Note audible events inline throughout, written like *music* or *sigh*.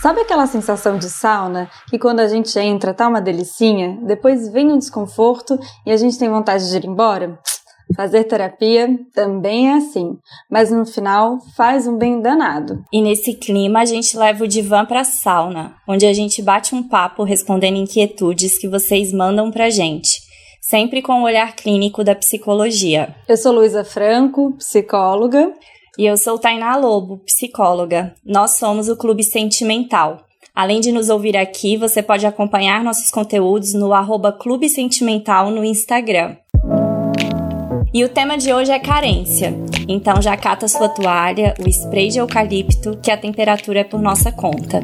Sabe aquela sensação de sauna que quando a gente entra tá uma delicinha, depois vem um desconforto e a gente tem vontade de ir embora? Fazer terapia também é assim, mas no final faz um bem danado. E nesse clima a gente leva o divã pra sauna, onde a gente bate um papo respondendo inquietudes que vocês mandam pra gente, sempre com o olhar clínico da psicologia. Eu sou Luísa Franco, psicóloga. E eu sou Tainá Lobo, psicóloga. Nós somos o Clube Sentimental. Além de nos ouvir aqui, você pode acompanhar nossos conteúdos no arroba Clube Sentimental no Instagram. E o tema de hoje é carência. Então já cata sua toalha, o spray de eucalipto, que a temperatura é por nossa conta.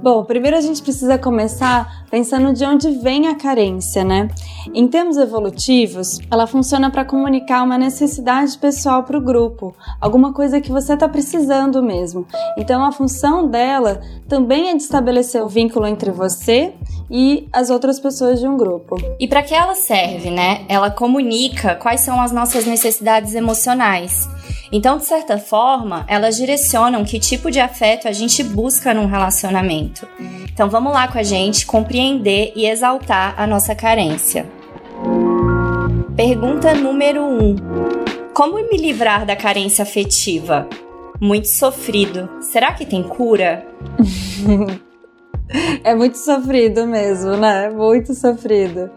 Bom, primeiro a gente precisa começar pensando de onde vem a carência, né? Em termos evolutivos, ela funciona para comunicar uma necessidade pessoal para o grupo, alguma coisa que você está precisando mesmo. Então, a função dela também é de estabelecer o vínculo entre você e as outras pessoas de um grupo. E para que ela serve, né? Ela comunica quais são as nossas necessidades emocionais. Então, de certa forma, elas direcionam que tipo de afeto a gente busca num relacionamento. Então, vamos lá com a gente compreender e exaltar a nossa carência. Pergunta número 1: um. Como me livrar da carência afetiva? Muito sofrido. Será que tem cura? *laughs* é muito sofrido mesmo, né? Muito sofrido.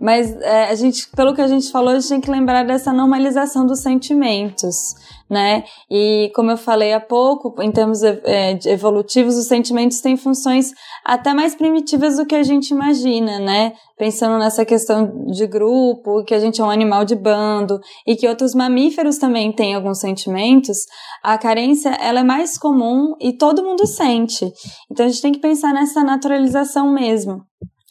Mas é, a gente, pelo que a gente falou, a gente tem que lembrar dessa normalização dos sentimentos, né? E como eu falei há pouco, em termos é, evolutivos, os sentimentos têm funções até mais primitivas do que a gente imagina, né? Pensando nessa questão de grupo, que a gente é um animal de bando e que outros mamíferos também têm alguns sentimentos, a carência ela é mais comum e todo mundo sente. Então a gente tem que pensar nessa naturalização mesmo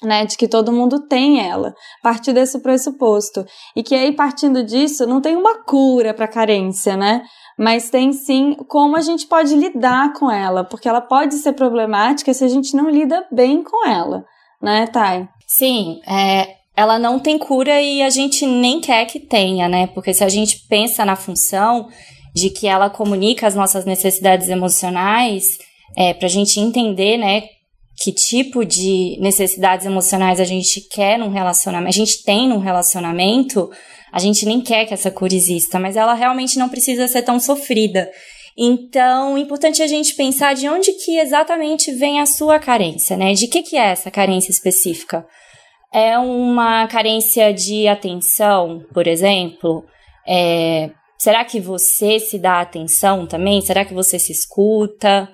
né, de que todo mundo tem ela, partir desse pressuposto. E que aí, partindo disso, não tem uma cura para carência, né? Mas tem sim como a gente pode lidar com ela, porque ela pode ser problemática se a gente não lida bem com ela, né, Thay? Sim, é, ela não tem cura e a gente nem quer que tenha, né? Porque se a gente pensa na função de que ela comunica as nossas necessidades emocionais, é, para a gente entender, né, que tipo de necessidades emocionais a gente quer num relacionamento, a gente tem num relacionamento, a gente nem quer que essa cura exista, mas ela realmente não precisa ser tão sofrida. Então, é importante a gente pensar de onde que exatamente vem a sua carência, né? De que que é essa carência específica? É uma carência de atenção, por exemplo? É, será que você se dá atenção também? Será que você se escuta?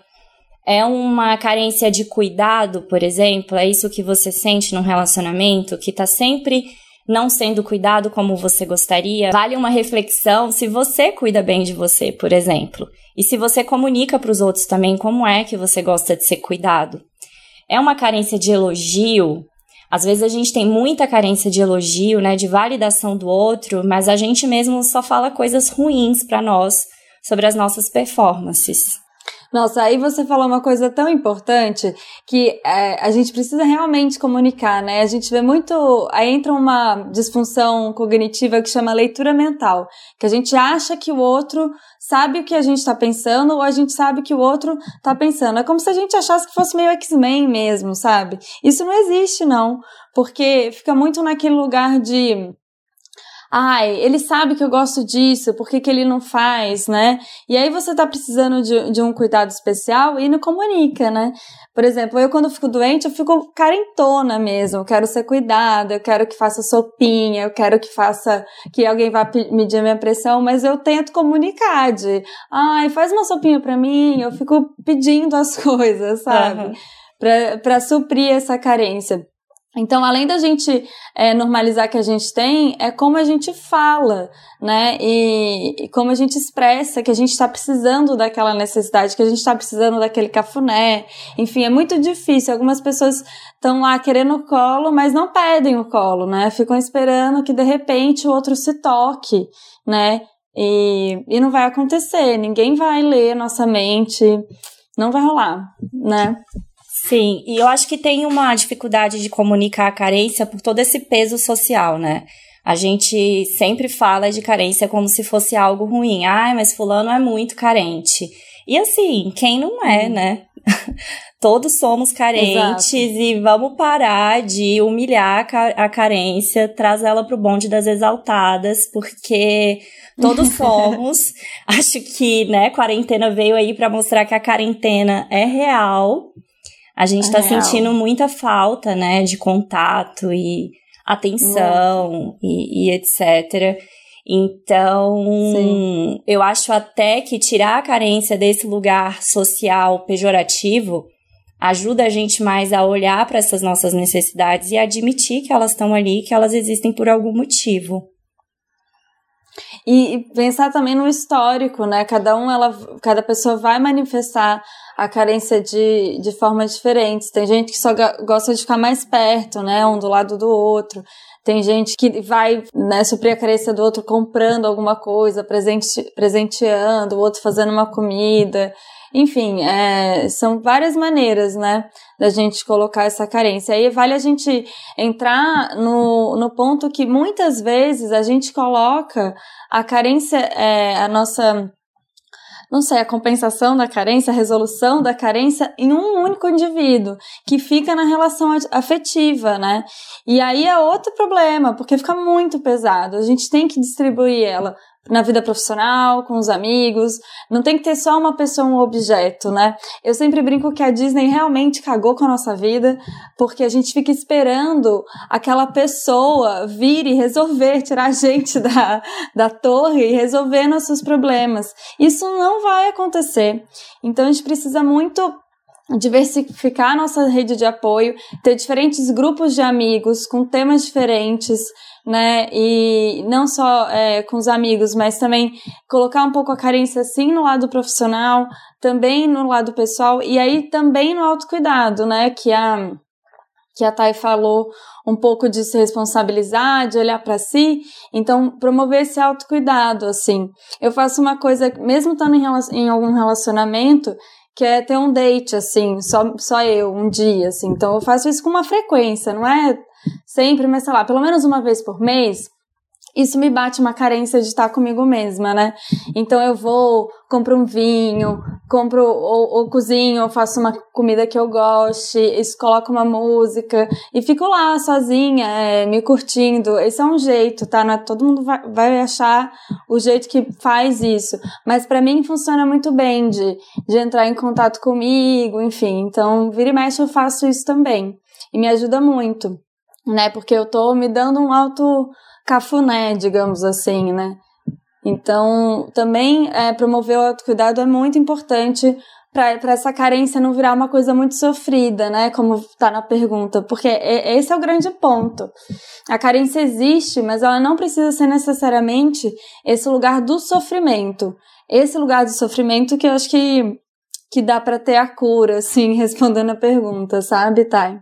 É uma carência de cuidado, por exemplo? É isso que você sente num relacionamento que tá sempre não sendo cuidado como você gostaria? Vale uma reflexão se você cuida bem de você, por exemplo. E se você comunica para os outros também como é que você gosta de ser cuidado. É uma carência de elogio. Às vezes a gente tem muita carência de elogio, né, de validação do outro, mas a gente mesmo só fala coisas ruins para nós sobre as nossas performances. Nossa, aí você falou uma coisa tão importante que é, a gente precisa realmente comunicar, né? A gente vê muito. Aí entra uma disfunção cognitiva que chama leitura mental, que a gente acha que o outro sabe o que a gente está pensando ou a gente sabe que o outro está pensando. É como se a gente achasse que fosse meio X-Men mesmo, sabe? Isso não existe, não, porque fica muito naquele lugar de ai, ele sabe que eu gosto disso, por que, que ele não faz, né? E aí você tá precisando de, de um cuidado especial e não comunica, né? Por exemplo, eu quando fico doente, eu fico carentona mesmo, eu quero ser cuidada, eu quero que faça sopinha, eu quero que faça, que alguém vá medir a minha pressão, mas eu tento comunicar de, ai, faz uma sopinha pra mim, eu fico pedindo as *laughs* coisas, sabe? Uhum. Pra, pra suprir essa carência. Então, além da gente é, normalizar que a gente tem, é como a gente fala, né? E, e como a gente expressa que a gente está precisando daquela necessidade, que a gente está precisando daquele cafuné. Enfim, é muito difícil. Algumas pessoas estão lá querendo o colo, mas não pedem o colo, né? Ficam esperando que de repente o outro se toque, né? E, e não vai acontecer. Ninguém vai ler nossa mente. Não vai rolar, né? Sim, e eu acho que tem uma dificuldade de comunicar a carência por todo esse peso social, né? A gente sempre fala de carência como se fosse algo ruim. Ai, mas fulano é muito carente. E assim, quem não é, uhum. né? *laughs* Todos somos carentes Exato. e vamos parar de humilhar a carência, traz ela pro bonde das exaltadas, porque todos *laughs* somos. Acho que, né, quarentena veio aí para mostrar que a quarentena é real. A gente é tá real. sentindo muita falta, né, de contato e atenção e, e, etc. Então, Sim. eu acho até que tirar a carência desse lugar social pejorativo ajuda a gente mais a olhar para essas nossas necessidades e admitir que elas estão ali, que elas existem por algum motivo. E, pensar também no histórico, né? Cada um, ela, cada pessoa vai manifestar a carência de, de formas diferentes. Tem gente que só gosta de ficar mais perto, né? Um do lado do outro. Tem gente que vai né, suprir a carência do outro comprando alguma coisa, presente, presenteando, o outro fazendo uma comida. Enfim, é, são várias maneiras, né, da gente colocar essa carência. Aí vale a gente entrar no, no ponto que muitas vezes a gente coloca a carência, é, a nossa não sei, a compensação da carência, a resolução da carência em um único indivíduo, que fica na relação afetiva, né? E aí é outro problema, porque fica muito pesado. A gente tem que distribuir ela na vida profissional, com os amigos. Não tem que ter só uma pessoa, um objeto, né? Eu sempre brinco que a Disney realmente cagou com a nossa vida, porque a gente fica esperando aquela pessoa vir e resolver, tirar a gente da, da torre e resolver nossos problemas. Isso não vai acontecer. Então a gente precisa muito diversificar nossa rede de apoio, ter diferentes grupos de amigos com temas diferentes, né? E não só é, com os amigos, mas também colocar um pouco a carência assim no lado profissional, também no lado pessoal e aí também no autocuidado, né? Que a que a Thay falou um pouco de se responsabilizar, de olhar para si, então promover esse autocuidado, assim. Eu faço uma coisa, mesmo estando em, em algum relacionamento, que é ter um date, assim, só, só eu, um dia, assim. Então eu faço isso com uma frequência, não é sempre, mas sei lá, pelo menos uma vez por mês, isso me bate uma carência de estar comigo mesma, né? Então eu vou, compro um vinho, compro ou, ou cozinho, ou faço uma comida que eu goste, isso, coloco uma música e fico lá sozinha, é, me curtindo. Esse é um jeito, tá? Não é, todo mundo vai, vai achar o jeito que faz isso, mas para mim funciona muito bem de, de entrar em contato comigo, enfim. Então, vira e mexe eu faço isso também e me ajuda muito né? Porque eu tô me dando um alto cafuné, digamos assim, né? Então, também é, promover o autocuidado é muito importante para essa carência não virar uma coisa muito sofrida, né? Como está na pergunta, porque esse é o grande ponto. A carência existe, mas ela não precisa ser necessariamente esse lugar do sofrimento. Esse lugar do sofrimento que eu acho que, que dá para ter a cura, assim, *laughs* respondendo a pergunta, sabe, Thay?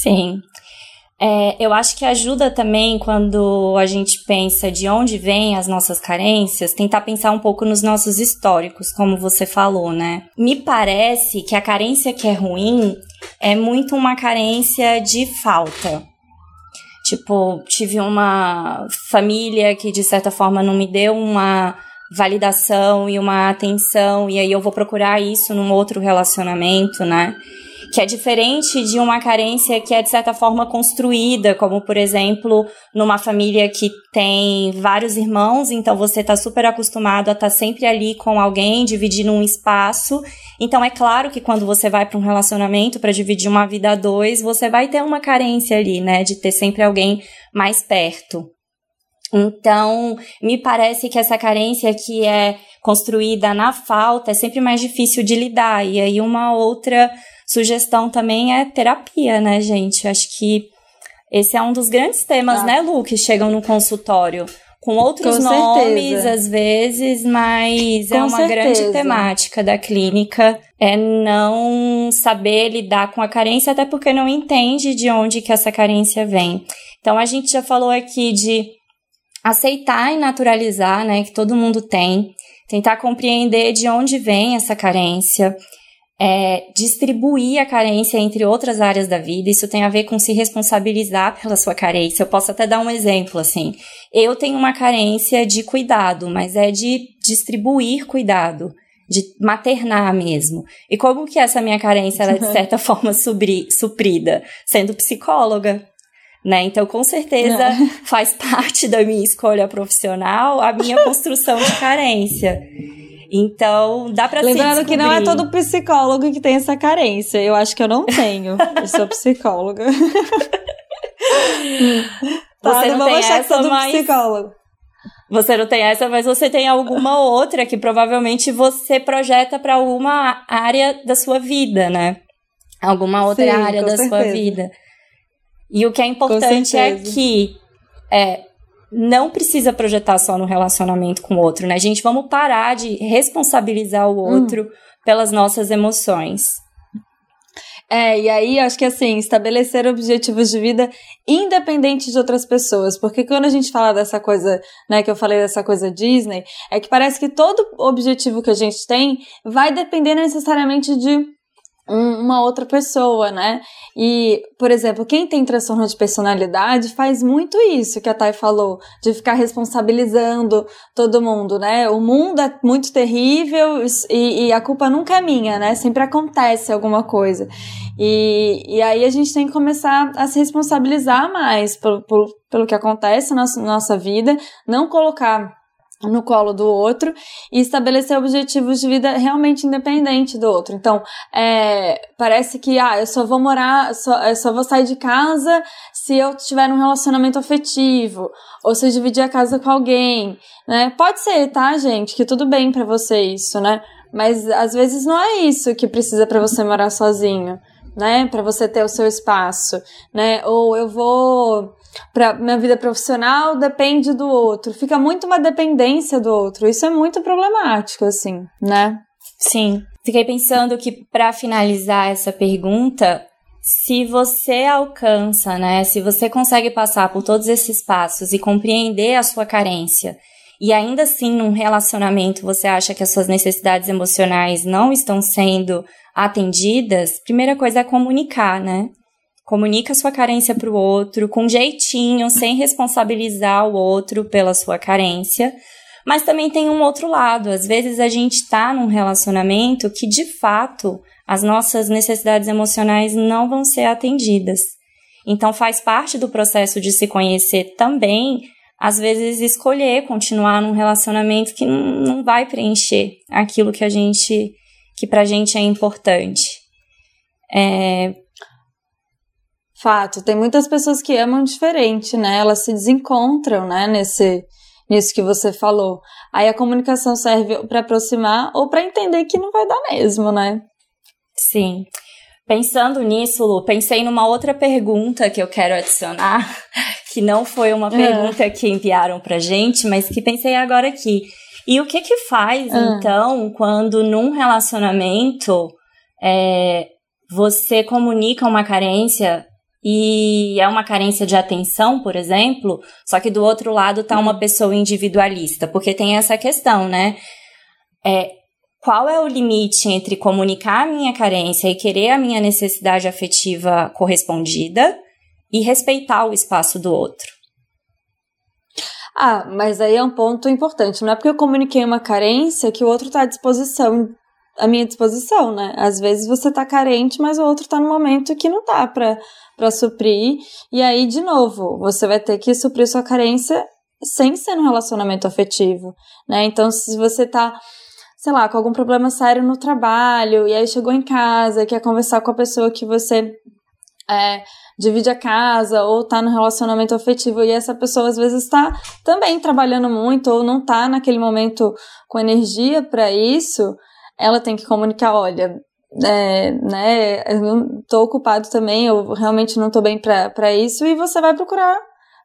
Sim. É, eu acho que ajuda também quando a gente pensa de onde vêm as nossas carências, tentar pensar um pouco nos nossos históricos, como você falou, né? Me parece que a carência que é ruim é muito uma carência de falta. Tipo, tive uma família que de certa forma não me deu uma validação e uma atenção, e aí eu vou procurar isso num outro relacionamento, né? Que é diferente de uma carência que é de certa forma construída, como por exemplo, numa família que tem vários irmãos, então você está super acostumado a estar tá sempre ali com alguém, dividindo um espaço. Então é claro que quando você vai para um relacionamento para dividir uma vida a dois, você vai ter uma carência ali, né, de ter sempre alguém mais perto. Então, me parece que essa carência que é construída na falta é sempre mais difícil de lidar. E aí, uma outra sugestão também é terapia, né, gente? Acho que esse é um dos grandes temas, ah. né, Lu, que chegam no consultório. Com outros Com nomes, às vezes, mas é Com é uma certeza. grande temática da clínica. É não saber lidar com a carência, até porque não entende de onde que essa carência vem. Então, a gente já falou aqui de aceitar e naturalizar, né, que todo mundo tem. Tentar compreender de onde vem essa carência é, distribuir a carência entre outras áreas da vida. Isso tem a ver com se responsabilizar pela sua carência. Eu posso até dar um exemplo, assim. Eu tenho uma carência de cuidado, mas é de distribuir cuidado, de maternar mesmo. E como que essa minha carência é, de *laughs* certa forma, supri, suprida? Sendo psicóloga. Né? Então, com certeza, faz parte da minha escolha profissional a minha construção de carência. *laughs* Então, dá pra Lembrando que não é todo psicólogo que tem essa carência. Eu acho que eu não tenho. eu sou psicóloga. *laughs* tá, você não, não tem essa, mas... psicólogo. Você não tem essa, mas você tem alguma outra que provavelmente você projeta para alguma área da sua vida, né? Alguma outra Sim, área da certeza. sua vida. E o que é importante é que é, não precisa projetar só no relacionamento com o outro, né? Gente, vamos parar de responsabilizar o outro hum. pelas nossas emoções. É, e aí acho que assim, estabelecer objetivos de vida independente de outras pessoas. Porque quando a gente fala dessa coisa, né, que eu falei dessa coisa Disney, é que parece que todo objetivo que a gente tem vai depender necessariamente de uma outra pessoa, né? E, por exemplo, quem tem transtorno de personalidade faz muito isso que a Thay falou, de ficar responsabilizando todo mundo, né? O mundo é muito terrível e, e a culpa nunca é minha, né? Sempre acontece alguma coisa. E, e aí a gente tem que começar a se responsabilizar mais por, por, pelo que acontece na nossa, na nossa vida, não colocar no colo do outro e estabelecer objetivos de vida realmente independente do outro. Então, é, parece que, ah, eu só vou morar, só, eu só vou sair de casa se eu tiver um relacionamento afetivo, ou se eu dividir a casa com alguém, né? Pode ser, tá, gente, que tudo bem para você isso, né? Mas às vezes não é isso que precisa para você morar sozinho, né? Para você ter o seu espaço, né? Ou eu vou para minha vida profissional depende do outro. Fica muito uma dependência do outro. Isso é muito problemático, assim, né? Sim. Fiquei pensando que para finalizar essa pergunta, se você alcança, né, se você consegue passar por todos esses passos e compreender a sua carência, e ainda assim num relacionamento você acha que as suas necessidades emocionais não estão sendo atendidas, primeira coisa é comunicar, né? Comunica sua carência para o outro com jeitinho, sem responsabilizar o outro pela sua carência. Mas também tem um outro lado. Às vezes a gente está num relacionamento que de fato as nossas necessidades emocionais não vão ser atendidas. Então faz parte do processo de se conhecer também, às vezes escolher continuar num relacionamento que não vai preencher aquilo que a gente, que pra gente é importante. É, Fato, tem muitas pessoas que amam diferente, né? Elas se desencontram, né, nesse nisso que você falou. Aí a comunicação serve para aproximar ou para entender que não vai dar mesmo, né? Sim. Pensando nisso, Lu, pensei numa outra pergunta que eu quero adicionar, *laughs* que não foi uma ah. pergunta que enviaram pra gente, mas que pensei agora aqui. E o que que faz, ah. então, quando num relacionamento é, você comunica uma carência e é uma carência de atenção, por exemplo, só que do outro lado tá uma pessoa individualista, porque tem essa questão, né? É, qual é o limite entre comunicar a minha carência e querer a minha necessidade afetiva correspondida e respeitar o espaço do outro? Ah, mas aí é um ponto importante. Não é porque eu comuniquei uma carência que o outro está à disposição à minha disposição, né? Às vezes você tá carente, mas o outro tá no momento que não tá pra, pra suprir. E aí, de novo, você vai ter que suprir sua carência sem ser um relacionamento afetivo, né? Então, se você tá, sei lá, com algum problema sério no trabalho, e aí chegou em casa, quer conversar com a pessoa que você é, divide a casa ou tá no relacionamento afetivo e essa pessoa às vezes está também trabalhando muito ou não tá naquele momento com energia para isso, ela tem que comunicar, olha, é, né, eu tô ocupado também, eu realmente não tô bem para isso, e você vai procurar.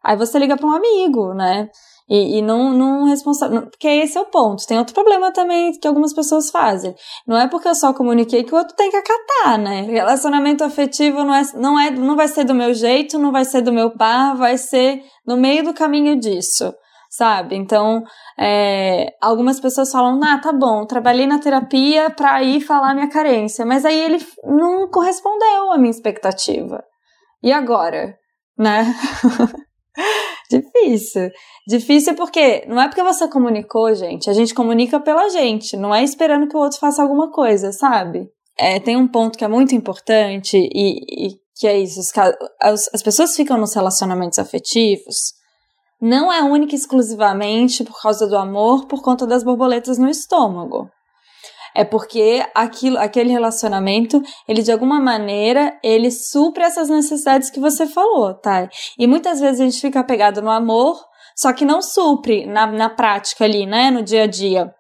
Aí você liga para um amigo, né? E, e não, não responsável. Porque esse é o ponto. Tem outro problema também que algumas pessoas fazem. Não é porque eu só comuniquei que o outro tem que acatar, né? Relacionamento afetivo não, é, não, é, não vai ser do meu jeito, não vai ser do meu par, vai ser no meio do caminho disso. Sabe? Então, é, algumas pessoas falam, ah, tá bom, trabalhei na terapia pra ir falar minha carência, mas aí ele não correspondeu à minha expectativa. E agora? Né? *laughs* Difícil. Difícil porque não é porque você comunicou, gente. A gente comunica pela gente, não é esperando que o outro faça alguma coisa, sabe? É, tem um ponto que é muito importante e, e que é isso: as, as pessoas ficam nos relacionamentos afetivos não é única e exclusivamente por causa do amor, por conta das borboletas no estômago. É porque aquilo, aquele relacionamento, ele de alguma maneira, ele supre essas necessidades que você falou, tá? E muitas vezes a gente fica apegado no amor, só que não supre na, na prática ali, né? No dia a dia.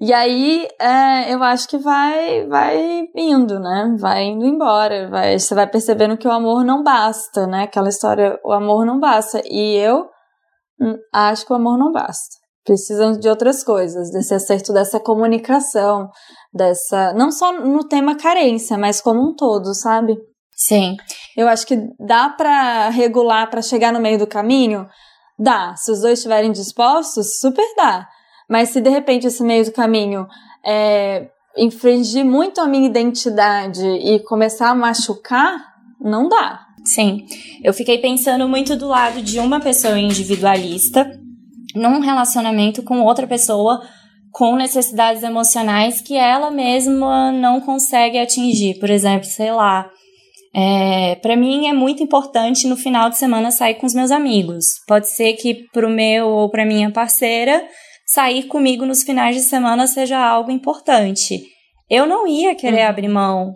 E aí, é, eu acho que vai, vai indo, né? Vai indo embora. Vai, você vai percebendo que o amor não basta, né? Aquela história, o amor não basta. E eu hum, acho que o amor não basta. Precisam de outras coisas, desse acerto dessa comunicação, dessa. Não só no tema carência, mas como um todo, sabe? Sim. Eu acho que dá para regular para chegar no meio do caminho? Dá. Se os dois estiverem dispostos, super dá. Mas se de repente esse meio do caminho é, infringir muito a minha identidade e começar a machucar, não dá. Sim, eu fiquei pensando muito do lado de uma pessoa individualista num relacionamento com outra pessoa com necessidades emocionais que ela mesma não consegue atingir. Por exemplo, sei lá, é, para mim é muito importante no final de semana sair com os meus amigos. Pode ser que para o meu ou para minha parceira sair comigo nos finais de semana seja algo importante. Eu não ia querer uhum. abrir mão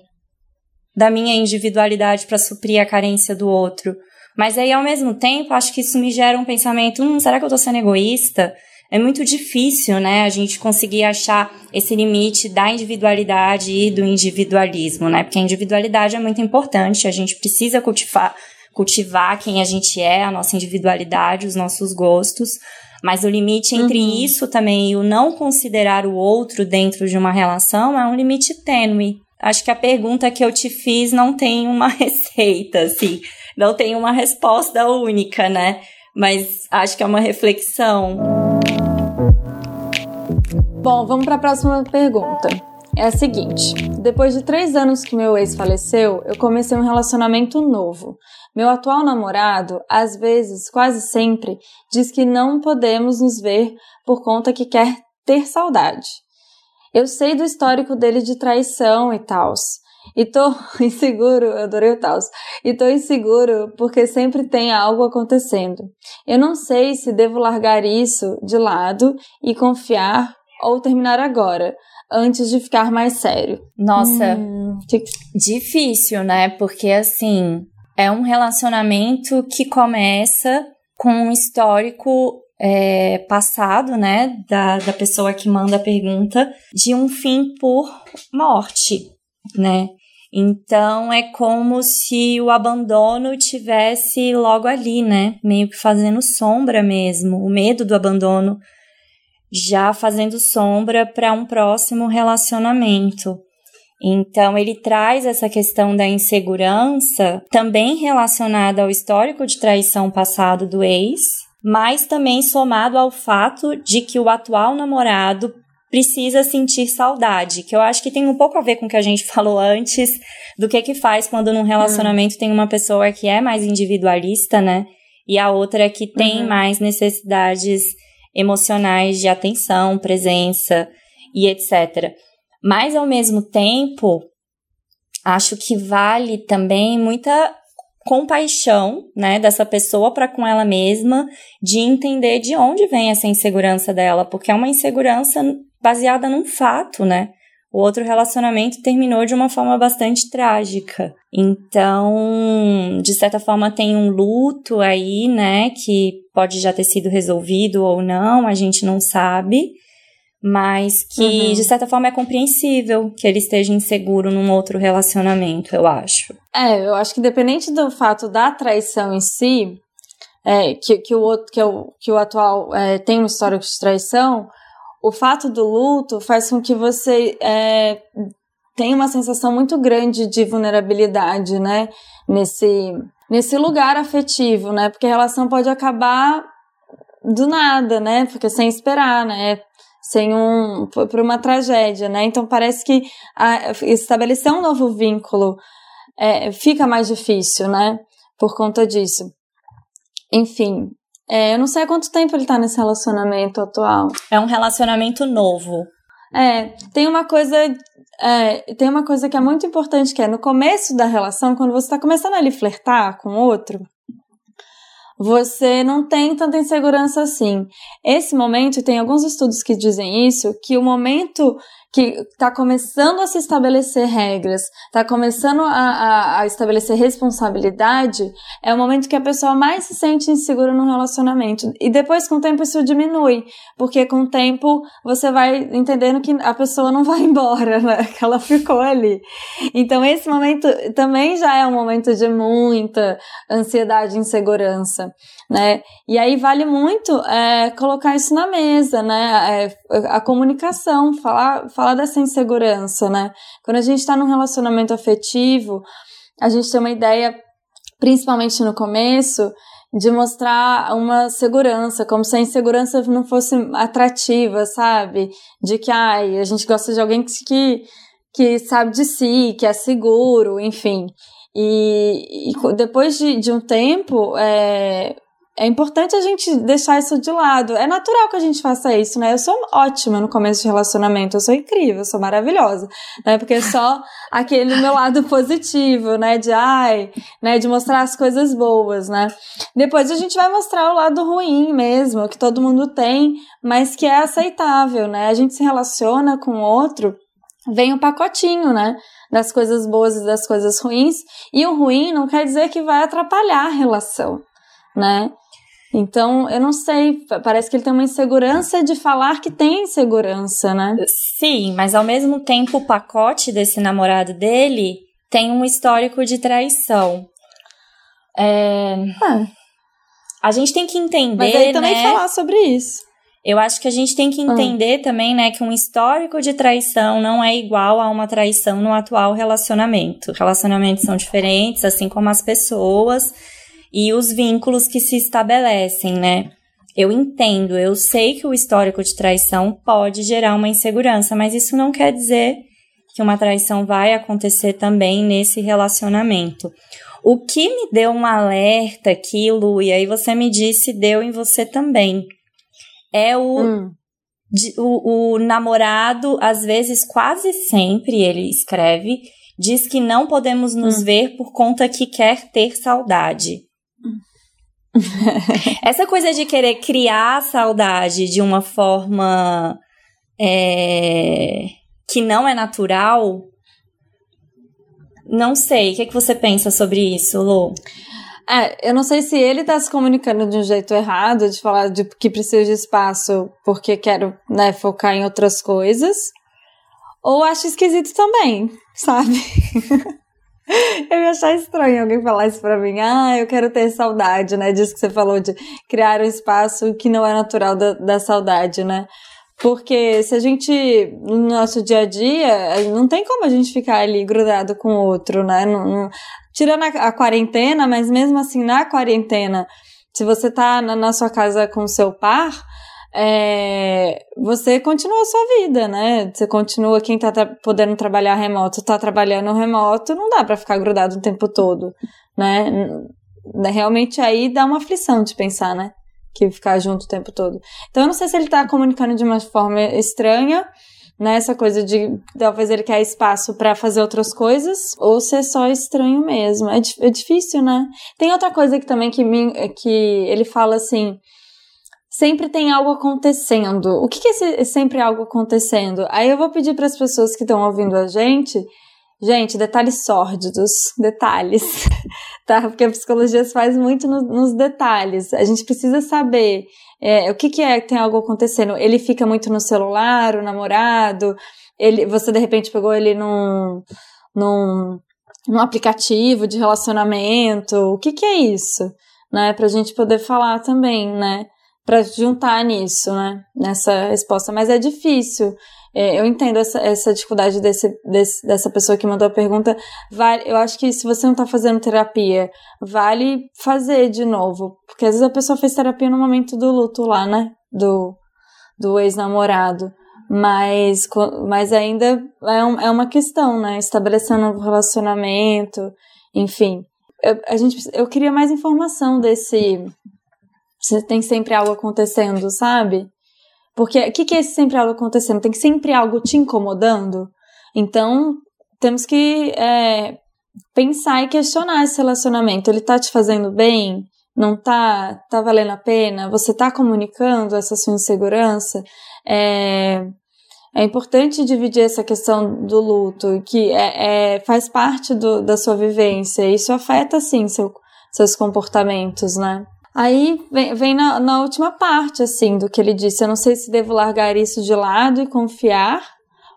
da minha individualidade para suprir a carência do outro. Mas aí, ao mesmo tempo, acho que isso me gera um pensamento: hum, será que eu tô sendo egoísta? É muito difícil, né, a gente conseguir achar esse limite da individualidade e do individualismo, né? Porque a individualidade é muito importante, a gente precisa cultivar, cultivar quem a gente é, a nossa individualidade, os nossos gostos. Mas o limite entre uhum. isso também e o não considerar o outro dentro de uma relação é um limite tênue. Acho que a pergunta que eu te fiz não tem uma *laughs* receita, assim, não tem uma resposta única, né? Mas acho que é uma reflexão. Bom, vamos para a próxima pergunta. É a seguinte: depois de três anos que meu ex faleceu, eu comecei um relacionamento novo. Meu atual namorado, às vezes, quase sempre, diz que não podemos nos ver por conta que quer ter saudade. Eu sei do histórico dele de traição e tal. E tô *laughs* inseguro, eu adorei o tal. E tô inseguro porque sempre tem algo acontecendo. Eu não sei se devo largar isso de lado e confiar ou terminar agora, antes de ficar mais sério. Nossa, hum, difícil, né? Porque assim, é um relacionamento que começa com um histórico é, passado, né, da, da pessoa que manda a pergunta, de um fim por morte, né? Então é como se o abandono tivesse logo ali, né? Meio que fazendo sombra mesmo, o medo do abandono já fazendo sombra para um próximo relacionamento. Então, ele traz essa questão da insegurança também relacionada ao histórico de traição passado do ex, mas também somado ao fato de que o atual namorado precisa sentir saudade, que eu acho que tem um pouco a ver com o que a gente *laughs* falou antes, do que que faz quando num relacionamento hum. tem uma pessoa que é mais individualista, né? E a outra que tem uhum. mais necessidades emocionais de atenção, presença e etc. Mas, ao mesmo tempo, acho que vale também muita compaixão, né, dessa pessoa para com ela mesma, de entender de onde vem essa insegurança dela, porque é uma insegurança baseada num fato, né? O outro relacionamento terminou de uma forma bastante trágica. Então, de certa forma, tem um luto aí, né, que pode já ter sido resolvido ou não, a gente não sabe mas que uhum. de certa forma é compreensível que ele esteja inseguro num outro relacionamento, eu acho. É, eu acho que independente do fato da traição em si, é, que, que, o outro, que, o, que o atual é, tem uma história de traição, o fato do luto faz com que você é, tenha uma sensação muito grande de vulnerabilidade, né? Nesse, nesse lugar afetivo, né? Porque a relação pode acabar do nada, né? Porque sem esperar, né? Sem um. por uma tragédia, né? Então parece que a, estabelecer um novo vínculo é, fica mais difícil, né? Por conta disso. Enfim, é, eu não sei há quanto tempo ele tá nesse relacionamento atual. É um relacionamento novo. É, tem uma coisa. É, tem uma coisa que é muito importante, que é no começo da relação, quando você está começando a lhe flertar com outro, você não tem tanta insegurança assim. Esse momento, tem alguns estudos que dizem isso, que o momento que está começando a se estabelecer regras, está começando a, a, a, estabelecer responsabilidade, é o momento que a pessoa mais se sente insegura no relacionamento. E depois, com o tempo, isso diminui, porque com o tempo você vai entendendo que a pessoa não vai *laughs* embora, né? Que ela ficou ali. Então, esse momento também já é um momento de muita ansiedade e insegurança, né? E aí vale muito é, colocar isso na mesa, né? É, a comunicação, falar falar dessa insegurança, né? Quando a gente está num relacionamento afetivo, a gente tem uma ideia, principalmente no começo, de mostrar uma segurança, como se a insegurança não fosse atrativa, sabe? De que, ai, a gente gosta de alguém que, que sabe de si, que é seguro, enfim. E, e depois de, de um tempo, é, é importante a gente deixar isso de lado. É natural que a gente faça isso, né? Eu sou ótima no começo de relacionamento, eu sou incrível, eu sou maravilhosa, né? Porque é só aquele meu lado positivo, né? De ai, né? De mostrar as coisas boas, né? Depois a gente vai mostrar o lado ruim mesmo, que todo mundo tem, mas que é aceitável, né? A gente se relaciona com o outro, vem o um pacotinho, né? Das coisas boas e das coisas ruins. E o ruim não quer dizer que vai atrapalhar a relação, né? Então, eu não sei, parece que ele tem uma insegurança de falar que tem insegurança, né? Sim, mas ao mesmo tempo o pacote desse namorado dele tem um histórico de traição. É... Ah. A gente tem que entender, Mas aí também né? falar sobre isso. Eu acho que a gente tem que ah. entender também, né, que um histórico de traição não é igual a uma traição no atual relacionamento. Relacionamentos são diferentes, assim como as pessoas e os vínculos que se estabelecem, né? Eu entendo, eu sei que o histórico de traição pode gerar uma insegurança, mas isso não quer dizer que uma traição vai acontecer também nesse relacionamento. O que me deu um alerta aqui, Lu, e aí você me disse, deu em você também, é o, hum. de, o, o namorado, às vezes, quase sempre, ele escreve, diz que não podemos nos hum. ver por conta que quer ter saudade. *laughs* Essa coisa de querer criar saudade de uma forma é, que não é natural, não sei. O que, é que você pensa sobre isso, Lu? É, eu não sei se ele tá se comunicando de um jeito errado, de falar de que precisa de espaço porque quero né, focar em outras coisas, ou acho esquisito também, sabe? *laughs* *laughs* Eu ia achar estranho alguém falar isso pra mim. Ah, eu quero ter saudade, né? Disso que você falou de criar um espaço que não é natural da, da saudade, né? Porque se a gente, no nosso dia a dia, não tem como a gente ficar ali grudado com o outro, né? Não, não, tirando a, a, quarentena, mas mesmo assim, na quarentena, se você tá na, na sua casa com seu par, é, você continua a sua vida, né? Você continua, quem tá tra podendo trabalhar remoto, tá trabalhando remoto, não dá para ficar grudado o tempo todo, né? Realmente aí dá uma aflição de pensar, né? Que ficar junto o tempo todo. Então eu não sei se ele tá comunicando de uma forma estranha, né? Essa coisa de talvez ele quer espaço para fazer outras coisas, ou se é só estranho mesmo. É, é difícil, né? Tem outra coisa que também que, me, que ele fala assim sempre tem algo acontecendo. O que, que é esse, sempre algo acontecendo? Aí eu vou pedir para as pessoas que estão ouvindo a gente, gente, detalhes sórdidos, detalhes, *laughs* tá? Porque a psicologia se faz muito no, nos detalhes. A gente precisa saber é, o que, que é que tem algo acontecendo. Ele fica muito no celular, o namorado, ele, você de repente pegou ele num, num, num aplicativo de relacionamento. O que, que é isso? Né? Pra gente poder falar também, né? Para juntar nisso, né? Nessa resposta, mas é difícil. É, eu entendo essa, essa dificuldade desse, desse, dessa pessoa que mandou a pergunta. Vale, eu acho que se você não está fazendo terapia, vale fazer de novo. Porque às vezes a pessoa fez terapia no momento do luto lá, né? Do, do ex-namorado. Mas, mas ainda é, um, é uma questão, né? Estabelecendo um relacionamento, enfim. Eu, a gente, eu queria mais informação desse você tem sempre algo acontecendo, sabe? Porque o que, que é sempre algo acontecendo? Tem sempre algo te incomodando. Então, temos que é, pensar e questionar esse relacionamento. Ele tá te fazendo bem? Não tá? Tá valendo a pena? Você tá comunicando essa sua insegurança? É, é importante dividir essa questão do luto, que é, é faz parte do, da sua vivência. Isso afeta, sim, seu, seus comportamentos, né? Aí vem, vem na, na, última parte, assim, do que ele disse. Eu não sei se devo largar isso de lado e confiar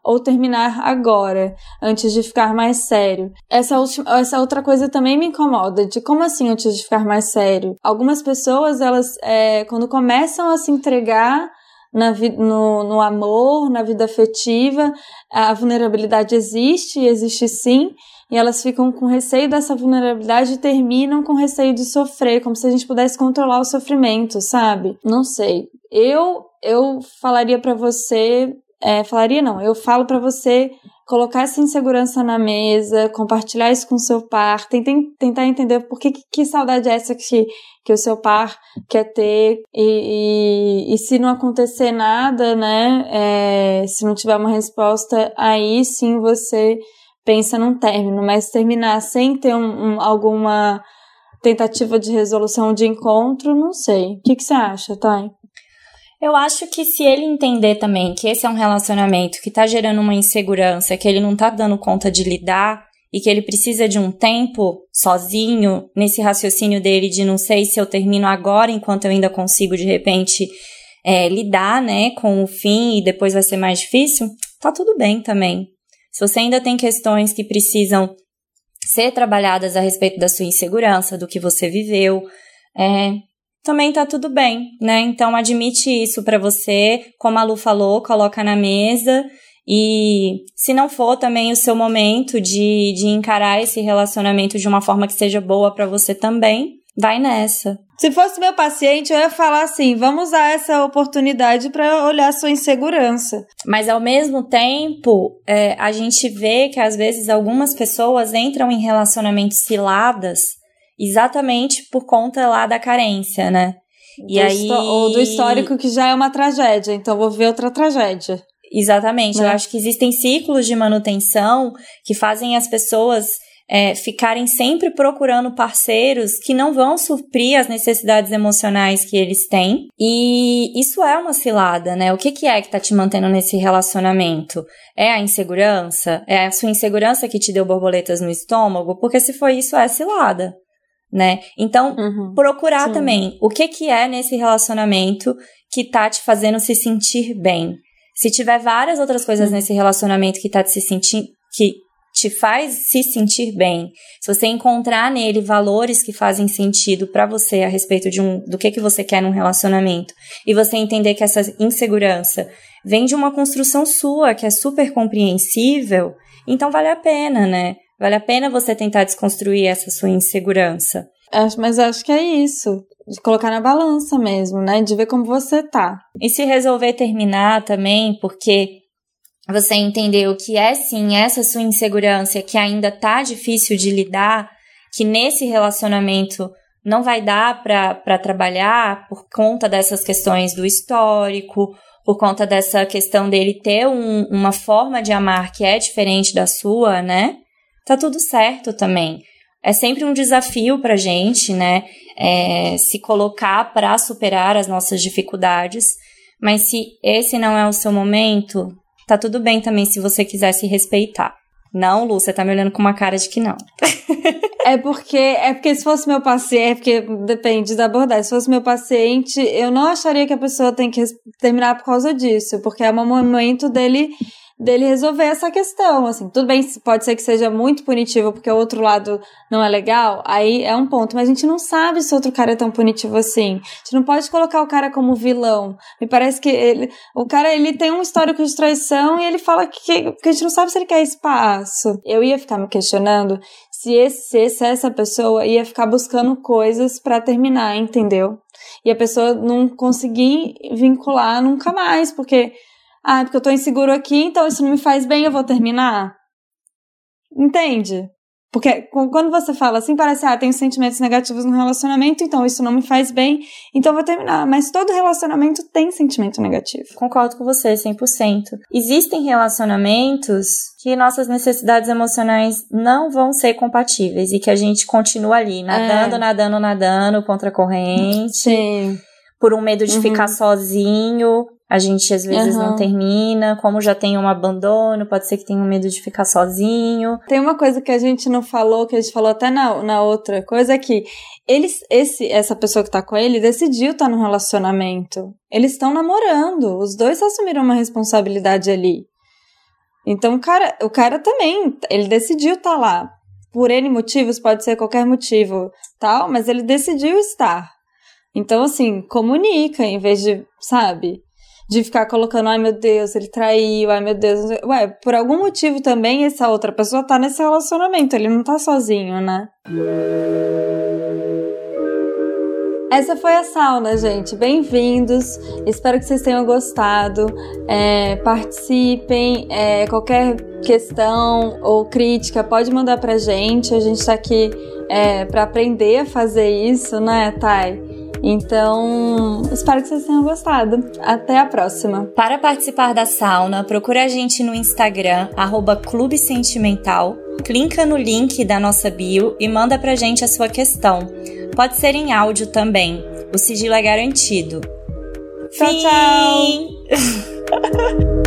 ou terminar agora, antes de ficar mais sério. Essa, última, essa outra coisa também me incomoda, de como assim antes de ficar mais sério? Algumas pessoas, elas, é, quando começam a se entregar na no, no amor, na vida afetiva, a vulnerabilidade existe, existe sim, e elas ficam com receio dessa vulnerabilidade e terminam com receio de sofrer, como se a gente pudesse controlar o sofrimento, sabe? Não sei. Eu eu falaria para você, é, falaria não, eu falo para você colocar essa insegurança na mesa, compartilhar isso com seu par, tentar, tentar entender por que, que saudade é essa que, que o seu par quer ter e, e, e se não acontecer nada, né, é, se não tiver uma resposta, aí sim você pensa num término, mas terminar sem ter um, um, alguma tentativa de resolução de encontro, não sei. O que, que você acha, Thay? Eu acho que se ele entender também que esse é um relacionamento que tá gerando uma insegurança, que ele não tá dando conta de lidar e que ele precisa de um tempo sozinho nesse raciocínio dele de não sei se eu termino agora enquanto eu ainda consigo de repente é, lidar, né, com o fim e depois vai ser mais difícil, tá tudo bem também. Se você ainda tem questões que precisam ser trabalhadas a respeito da sua insegurança, do que você viveu, é, também tá tudo bem, né? Então admite isso para você, como a Lu falou, coloca na mesa e se não for também o seu momento de, de encarar esse relacionamento de uma forma que seja boa para você também, vai nessa. Se fosse meu paciente, eu ia falar assim: vamos usar essa oportunidade para olhar sua insegurança. Mas ao mesmo tempo, é, a gente vê que às vezes algumas pessoas entram em relacionamentos ciladas exatamente por conta lá da carência, né? E do aí... Ou do histórico que já é uma tragédia, então vou ver outra tragédia. Exatamente. Né? Eu acho que existem ciclos de manutenção que fazem as pessoas é, ficarem sempre procurando parceiros que não vão suprir as necessidades emocionais que eles têm. E isso é uma cilada, né? O que, que é que tá te mantendo nesse relacionamento? É a insegurança? É a sua insegurança que te deu borboletas no estômago? Porque se foi isso, é cilada. Né? Então, uhum. procurar Sim. também o que que é nesse relacionamento que tá te fazendo se sentir bem. Se tiver várias outras coisas uhum. nesse relacionamento que tá te se sentindo que te faz se sentir bem, se você encontrar nele valores que fazem sentido para você a respeito de um do que que você quer num relacionamento e você entender que essa insegurança vem de uma construção sua que é super compreensível, então vale a pena, né? Vale a pena você tentar desconstruir essa sua insegurança. Acho, mas acho que é isso. De colocar na balança mesmo, né? De ver como você tá. E se resolver terminar também, porque você entender o que é sim essa sua insegurança que ainda tá difícil de lidar, que nesse relacionamento não vai dar para trabalhar por conta dessas questões do histórico, por conta dessa questão dele ter um, uma forma de amar que é diferente da sua, né? Tá tudo certo também. É sempre um desafio pra gente, né? É, se colocar para superar as nossas dificuldades. Mas se esse não é o seu momento, tá tudo bem também se você quiser se respeitar. Não, Lu, você tá me olhando com uma cara de que não. *laughs* é porque é porque se fosse meu paciente, é porque depende da abordagem. Se fosse meu paciente, eu não acharia que a pessoa tem que terminar por causa disso, porque é um momento dele dele resolver essa questão, assim, tudo bem, pode ser que seja muito punitivo porque o outro lado não é legal, aí é um ponto, mas a gente não sabe se o outro cara é tão punitivo assim, a gente não pode colocar o cara como vilão, me parece que ele, o cara, ele tem um histórico de traição e ele fala que, que a gente não sabe se ele quer espaço, eu ia ficar me questionando se, esse, se essa pessoa ia ficar buscando coisas para terminar, entendeu? E a pessoa não conseguir vincular nunca mais, porque ah, porque eu tô inseguro aqui, então isso não me faz bem, eu vou terminar. Entende? Porque quando você fala assim, parece, ah, tenho sentimentos negativos no relacionamento, então isso não me faz bem, então vou terminar. Mas todo relacionamento tem sentimento negativo. Concordo com você, 100%. Existem relacionamentos que nossas necessidades emocionais não vão ser compatíveis e que a gente continua ali, nadando, é. nadando, nadando contra a corrente. Sim. Por um medo de uhum. ficar sozinho, a gente às vezes uhum. não termina, como já tem um abandono, pode ser que tenha um medo de ficar sozinho. Tem uma coisa que a gente não falou, que a gente falou até na, na outra coisa, é que eles, esse, essa pessoa que tá com ele decidiu estar tá no relacionamento. Eles estão namorando, os dois assumiram uma responsabilidade ali. Então o cara, o cara também, ele decidiu estar tá lá. Por N motivos, pode ser qualquer motivo, tal, mas ele decidiu estar. Então, assim, comunica em vez de, sabe? De ficar colocando, ai meu Deus, ele traiu, ai meu Deus. Ué, por algum motivo também essa outra pessoa tá nesse relacionamento, ele não tá sozinho, né? Essa foi a sauna, gente. Bem-vindos. Espero que vocês tenham gostado. É, participem. É, qualquer questão ou crítica pode mandar pra gente. A gente tá aqui é, para aprender a fazer isso, né, Thay? Então, espero que vocês tenham gostado. Até a próxima. Para participar da sauna, procure a gente no Instagram, arroba Clube Sentimental. Clica no link da nossa bio e manda pra gente a sua questão. Pode ser em áudio também. O sigilo é garantido. Tchau, Fim. tchau! *laughs*